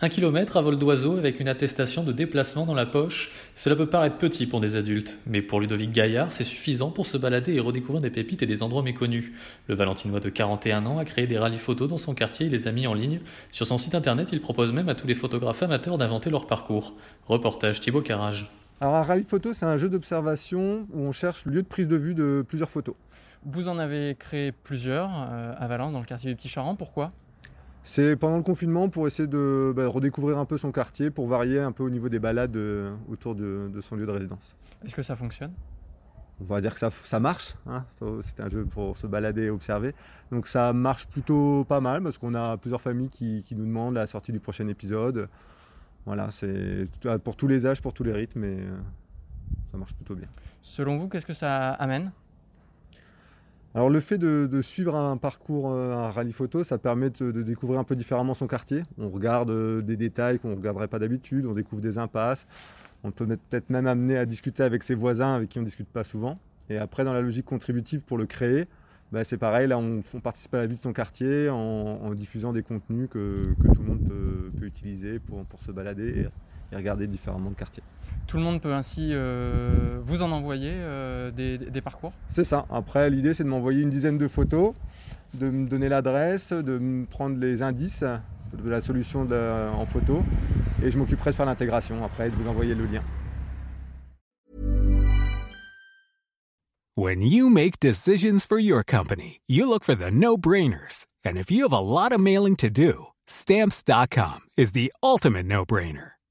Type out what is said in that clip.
Un kilomètre à vol d'oiseau avec une attestation de déplacement dans la poche, cela peut paraître petit pour des adultes, mais pour Ludovic Gaillard, c'est suffisant pour se balader et redécouvrir des pépites et des endroits méconnus. Le Valentinois de 41 ans a créé des rallyes photos dans son quartier et les a mis en ligne. Sur son site internet, il propose même à tous les photographes amateurs d'inventer leur parcours. Reportage Thibaut Carrage. Alors un rallye photo, c'est un jeu d'observation où on cherche le lieu de prise de vue de plusieurs photos. Vous en avez créé plusieurs euh, à Valence, dans le quartier du Petit Charan. Pourquoi? C'est pendant le confinement pour essayer de bah, redécouvrir un peu son quartier, pour varier un peu au niveau des balades euh, autour de, de son lieu de résidence. Est-ce que ça fonctionne? On va dire que ça, ça marche. hein. C'est un jeu pour se balader et observer. Donc ça marche plutôt pas mal parce qu'on a plusieurs familles qui, qui nous demandent la sortie du prochain épisode. Voilà, c'est pour tous les âges, pour tous les rythmes, et euh, ça marche plutôt bien. Selon vous, qu'est-ce que ça amène? Alors le fait de, suivre un parcours, euh, un rallye photo, ça permet de, découvrir un peu différemment son quartier. On regarde euh, des détails qu'on ne regarderait pas d'habitude, on découvre des impasses. On peut peut-être même amener à discuter avec ses voisins avec qui on ne discute pas souvent. Et après, dans la logique contributive pour le créer, bah, c'est pareil, là on, participe à la vie de son quartier en, diffusant des contenus que, tout le monde peut, utiliser pour, pour se balader et regarder différemment le quartier. Tout le monde peut ainsi euh, vous en envoyer euh, des, des parcours? C'est ça. Après, l'idée, c'est de m'envoyer une dizaine de photos, de me donner l'adresse, de me prendre les indices de la solution de- en photo, et je m'occuperai de faire l'intégration après et de vous envoyer le lien. When you make decisions for your company, you look for the no brainers. And if you have a lot of mailing to do, stamps.com is the ultimate no brainer.